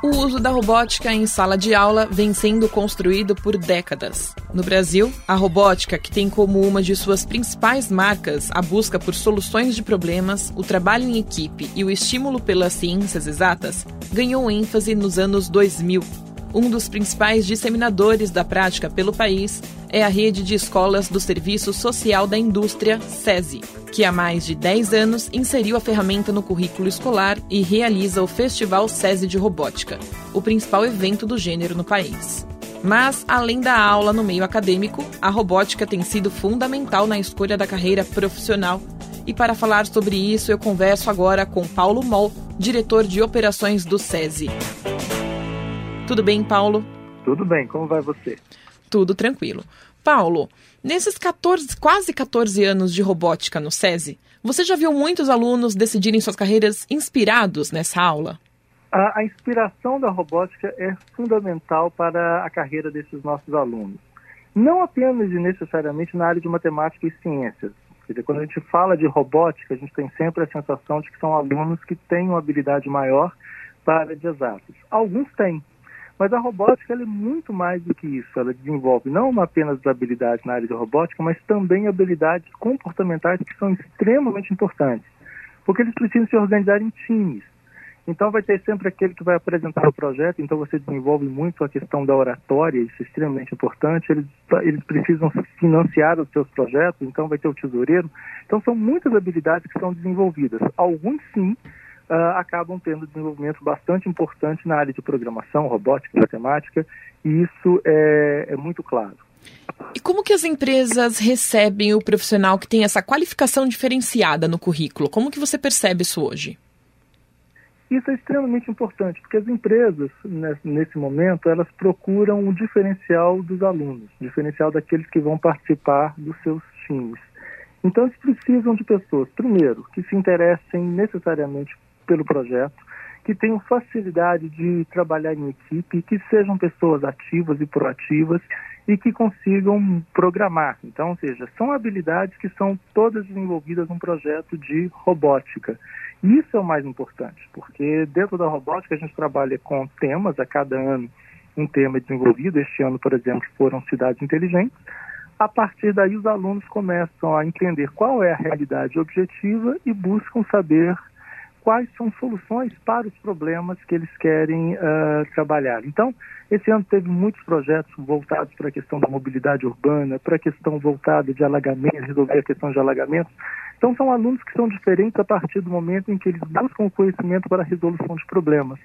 O uso da robótica em sala de aula vem sendo construído por décadas. No Brasil, a robótica, que tem como uma de suas principais marcas a busca por soluções de problemas, o trabalho em equipe e o estímulo pelas ciências exatas, ganhou ênfase nos anos 2000 um dos principais disseminadores da prática pelo país é a rede de escolas do Serviço Social da Indústria, SESI, que há mais de 10 anos inseriu a ferramenta no currículo escolar e realiza o Festival SESI de Robótica, o principal evento do gênero no país. Mas, além da aula no meio acadêmico, a robótica tem sido fundamental na escolha da carreira profissional. E para falar sobre isso, eu converso agora com Paulo Moll, diretor de operações do SESI. Tudo bem, Paulo? Tudo bem, como vai você? Tudo tranquilo. Paulo, nesses 14, quase 14 anos de robótica no SESI, você já viu muitos alunos decidirem suas carreiras inspirados nessa aula? A, a, inspiração da robótica é fundamental para a carreira desses nossos alunos. Não apenas e necessariamente na área de matemática e ciências. Quer dizer, quando a gente fala de robótica, a gente tem sempre a sensação de que são alunos que têm uma habilidade maior para área de exatas. Alguns têm, mas a robótica é muito mais do que isso. Ela desenvolve não apenas habilidades na área de robótica, mas também habilidades comportamentais que são extremamente importantes. Porque eles precisam se organizar em times. Então vai ter sempre aquele que vai apresentar o projeto, então você desenvolve muito a questão da oratória, isso é extremamente importante. Eles, eles precisam financiar os seus projetos, então vai ter o tesoureiro. Então são muitas habilidades que são desenvolvidas. Alguns sim, uh, acabam tendo desenvolvimento bastante importante na área de programação, robótica, matemática, e isso é, é muito claro. E como que as empresas recebem o profissional que tem essa qualificação diferenciada no currículo? Como que você percebe isso hoje? Isso é extremamente importante, porque as empresas, nesse momento, elas procuram um diferencial dos alunos, diferencial daqueles que vão participar dos seus times. Então, eles precisam de pessoas, primeiro, que se interessem necessariamente pelo projeto, que tenham facilidade de trabalhar em equipe, que sejam pessoas ativas e proativas e que consigam programar. Então, ou seja, são habilidades que são todas desenvolvidas num projeto de robótica. E isso é o mais importante, porque dentro da robótica a gente trabalha com temas a cada ano um tema desenvolvido. Este ano, por exemplo, foram cidades inteligentes. A partir daí, os alunos começam a entender qual é a realidade objetiva e buscam saber quais são soluções para os problemas que eles querem uh, trabalhar. Então, esse ano teve muitos projetos voltados para a questão da mobilidade urbana, para a questão voltada de alagamento, resolver a questão de alagamentos. Então, são alunos que são diferentes a partir do momento em que eles buscam o conhecimento para a resolução de problemas.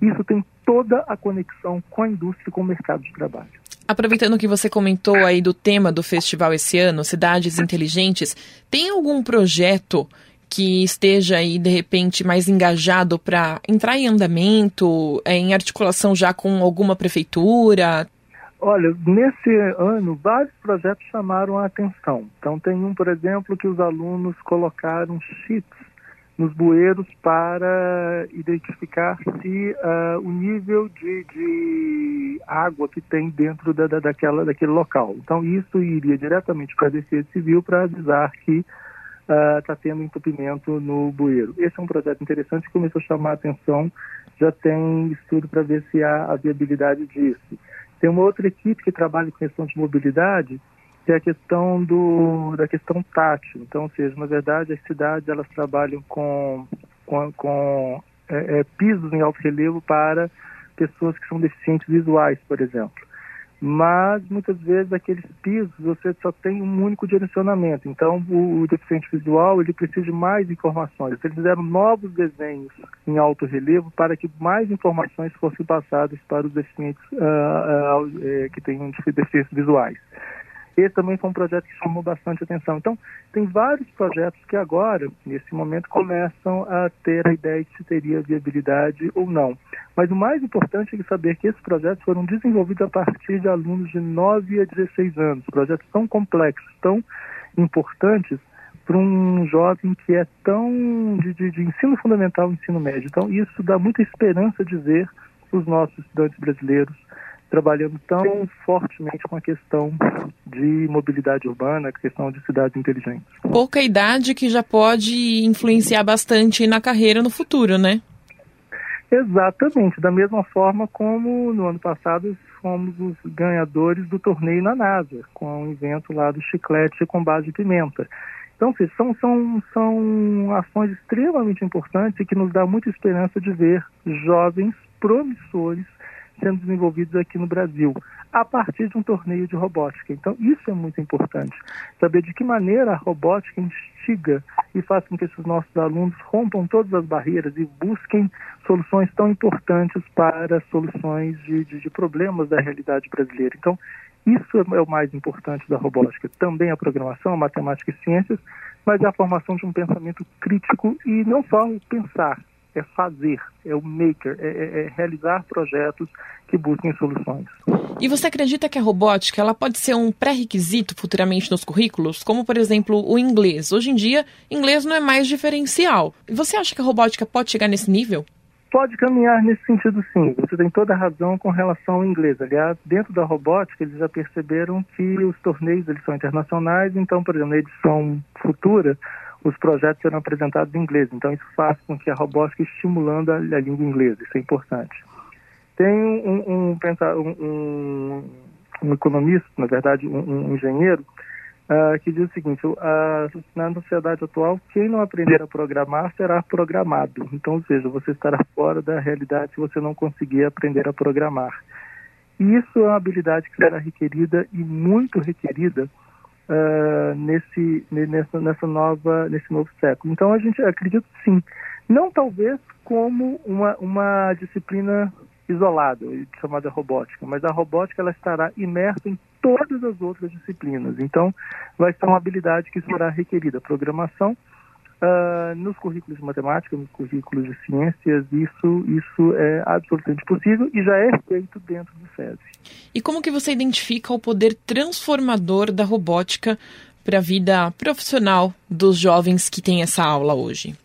Isso tem toda a conexão com a indústria e com o mercado de trabalho. Aproveitando que você comentou aí do tema do festival esse ano, Cidades Inteligentes, tem algum projeto que esteja aí de repente mais engajado para entrar em andamento, é, em articulação já com alguma prefeitura? Olha, nesse ano vários projetos chamaram a atenção. Então tem um, por exemplo, que os alunos colocaram chips nos bueiros para identificar se uh, o nível de, de, água que tem dentro da, da, daquela, daquele local. Então isso iria diretamente para a Defesa Civil para avisar que está ah, uh, tendo entupimento no bueiro. Esse é um projeto interessante que começou a chamar a atenção, já tem estudo para ver se há a viabilidade disso. Tem uma outra equipe que trabalha com questão de mobilidade, que é a questão do, da questão tátil. Então, ou seja, na verdade, as cidades elas trabalham com, com, com é, é, pisos em alto relevo para pessoas que são deficientes visuais, por exemplo mas muitas vezes aqueles pisos você só tem um único direcionamento. Então o, o deficiente visual ele precisa de mais informações. Eles fizeram novos desenhos em alto relevo para que mais informações fossem passadas para os deficientes uh, uh, que têm deficiências visuais. Esse também foi um projeto que chamou bastante atenção. Então, tem vários projetos que agora, nesse momento, começam a ter a ideia de se teria viabilidade ou não. Mas o mais importante é saber que esses projetos foram desenvolvidos a partir de alunos de 9 a 16 anos. Projetos tão complexos, tão importantes para um jovem que é tão de, de, de ensino fundamental, ensino médio. Então, isso dá muita esperança de ver os nossos estudantes brasileiros trabalhando tão fortemente com a questão de mobilidade urbana, a questão de cidades inteligentes. Pouca idade que já pode influenciar bastante na carreira no futuro, né? Exatamente, da mesma forma como no ano passado fomos os ganhadores do torneio na NASA, com o evento lá do chiclete com base de pimenta. Então, são, são, são ações extremamente importantes e que nos dá muita esperança de ver jovens promissores sendo desenvolvidos aqui no Brasil, a partir de um torneio de robótica. Então, isso é muito importante. Saber de que maneira a robótica instiga e faz com que esses nossos alunos rompam todas as barreiras e busquem soluções tão importantes para soluções de, de, de problemas da realidade brasileira. Então, isso é o mais importante da robótica. Também a programação, a matemática e ciências, mas é a formação de um pensamento crítico e não só pensar, é fazer, é o maker, é, é, é, realizar projetos que busquem soluções. E você acredita que a robótica ela pode ser um pré-requisito futuramente nos currículos, como por exemplo o inglês? Hoje em dia, inglês não é mais diferencial. E você acha que a robótica pode chegar nesse nível? Pode caminhar nesse sentido, sim. Você tem toda a razão com relação ao inglês. Aliás, dentro da robótica, eles já perceberam que os torneios eles são internacionais. Então, por exemplo, na edição futura, os projetos serão apresentados em inglês. Então, isso faz com que a robótica estimulando a, a língua inglesa. Isso é importante. Tem um, um, um, um economista, na verdade, um, engenheiro, uh, que diz o seguinte: uh, na sociedade atual, quem não aprender a programar será programado. Então, ou seja, você estará fora da realidade se você não conseguir aprender a programar. E isso é uma habilidade que será requerida e muito requerida uh, nesse, nessa, nessa nova, nesse novo século. Então, a gente acredita sim, não talvez como uma, uma disciplina isolada, chamada robótica, mas a robótica ela estará imersa em todas as outras disciplinas. Então, vai ser uma habilidade que será requerida. Programação, Uh, nos currículos de matemática, nos currículos de ciências, isso, isso é absolutamente possível e já é feito dentro do SESI. E como que você identifica o poder transformador da robótica para a vida profissional dos jovens que têm essa aula hoje?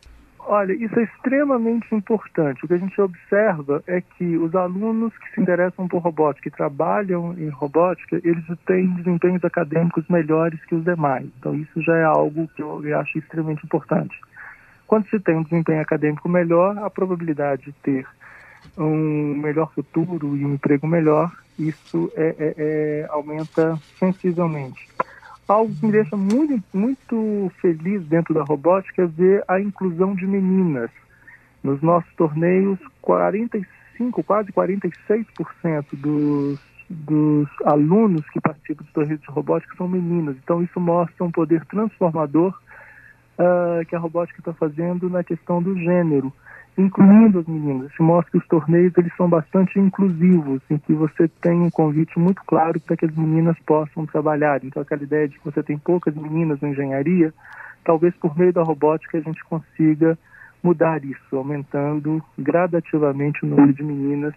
Olha, isso é extremamente importante. O que a gente observa é que os alunos que se interessam por robótica, que trabalham em robótica, eles têm desempenhos acadêmicos melhores que os demais. Então, isso já é algo que eu acho extremamente importante. Quando se tem um desempenho acadêmico melhor, a probabilidade de ter um melhor futuro e um emprego melhor, isso é, é, é aumenta sensivelmente. Algo que me deixa muito, muito feliz dentro da robótica é ver a inclusão de meninas. Nos nossos torneios, 45, quase 46% dos, dos alunos que participam dos torneios de robótica são meninas. Então, isso mostra um poder transformador uh, que a robótica está fazendo na questão do gênero incluindo as meninas. Isso mostra que os torneios eles são bastante inclusivos, em que você tem um convite muito claro para que as meninas possam trabalhar. Então, aquela ideia de que você tem poucas meninas na engenharia, talvez por meio da robótica a gente consiga mudar isso, aumentando gradativamente o número de meninas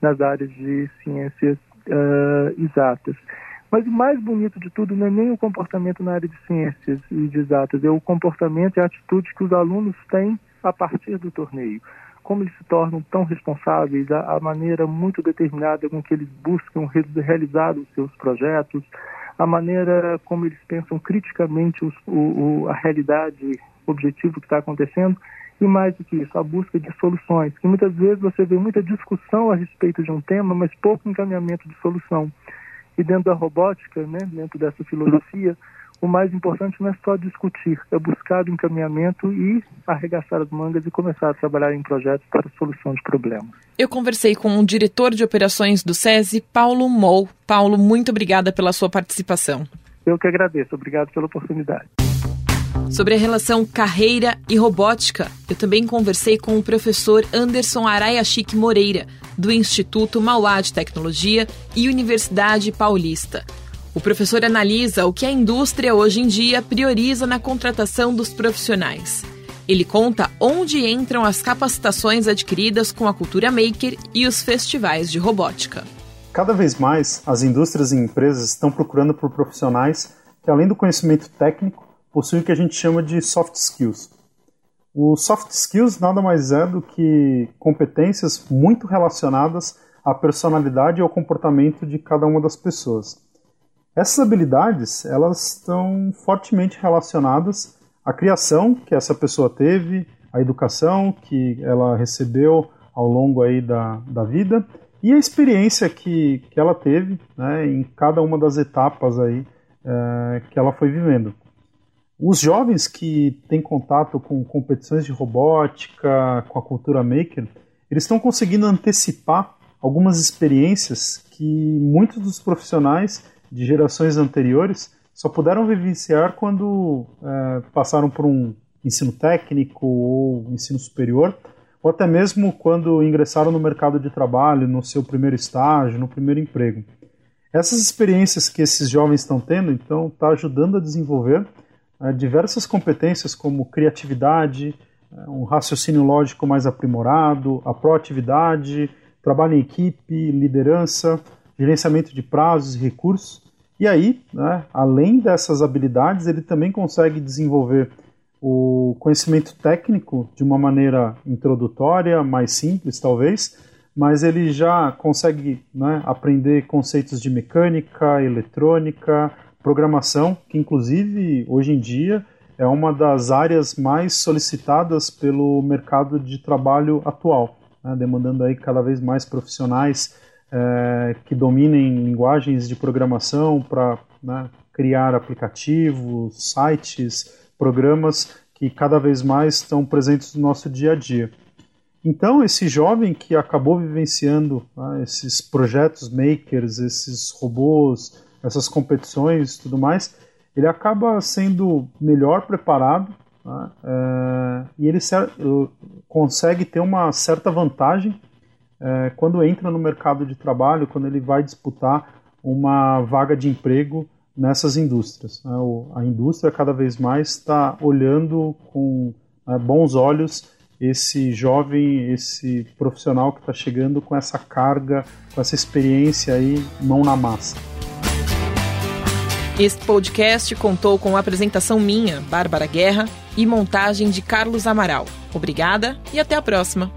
nas áreas de ciências uh, exatas. Mas o mais bonito de tudo não é nem o comportamento na área de ciências e de exatas, é o comportamento e a atitude que os alunos têm a partir do torneio. Como eles se tornam tão responsáveis, a, a maneira muito determinada com que eles buscam realizar os seus projetos, a maneira como eles pensam criticamente os, o, o, a realidade, o objetivo que está acontecendo, e mais do que isso, a busca de soluções. Que muitas vezes você vê muita discussão a respeito de um tema, mas pouco encaminhamento de solução. E dentro da robótica, né, dentro dessa filosofia, o mais importante não é só discutir, é buscar o encaminhamento e arregaçar as mangas e começar a trabalhar em projetos para a solução de problemas. Eu conversei com o diretor de operações do SESI, Paulo Mou. Paulo, muito obrigada pela sua participação. Eu que agradeço, obrigado pela oportunidade. Sobre a relação carreira e robótica, eu também conversei com o professor Anderson Arayashik Moreira, do Instituto Mauá de Tecnologia e Universidade Paulista. O professor analisa o que a indústria hoje em dia prioriza na contratação dos profissionais. Ele conta onde entram as capacitações adquiridas com a cultura maker e os festivais de robótica. Cada vez mais, as indústrias e empresas estão procurando por profissionais que, além do conhecimento técnico, possuem o que a gente chama de soft skills. O soft skills nada mais é do que competências muito relacionadas à personalidade e ao comportamento de cada uma das pessoas. Essas habilidades, elas estão fortemente relacionadas à criação que essa pessoa teve, à educação que ela recebeu ao longo aí da, da vida e a experiência que, que ela teve né, em cada uma das etapas aí é, que ela foi vivendo. Os jovens que têm contato com competições de robótica, com a cultura maker, eles estão conseguindo antecipar algumas experiências que muitos dos profissionais de gerações anteriores só puderam vivenciar quando é, passaram por um ensino técnico ou ensino superior, ou até mesmo quando ingressaram no mercado de trabalho, no seu primeiro estágio, no primeiro emprego. Essas experiências que esses jovens estão tendo, então, está ajudando a desenvolver é, diversas competências como criatividade, é, um raciocínio lógico mais aprimorado, a proatividade, trabalho em equipe, liderança, gerenciamento de prazos e recursos. E aí, né, além dessas habilidades, ele também consegue desenvolver o conhecimento técnico de uma maneira introdutória, mais simples talvez, mas ele já consegue né, aprender conceitos de mecânica, eletrônica, programação, que inclusive hoje em dia é uma das áreas mais solicitadas pelo mercado de trabalho atual, né, demandando aí cada vez mais profissionais é, que dominem linguagens de programação para né, criar aplicativos, sites, programas que cada vez mais estão presentes no nosso dia a dia. Então, esse jovem que acabou vivenciando né, esses projetos makers, esses robôs, essas competições tudo mais, ele acaba sendo melhor preparado né? é, e ele consegue ter uma certa vantagem é, quando entra no mercado de trabalho, quando ele vai disputar uma vaga de emprego nessas indústrias. Né? O, a indústria cada vez mais está olhando com né, bons olhos esse jovem, esse profissional que está chegando com essa carga, com essa experiência aí, mão na massa. Este podcast contou com a apresentação minha, Bárbara Guerra, e montagem de Carlos Amaral. Obrigada e até a próxima.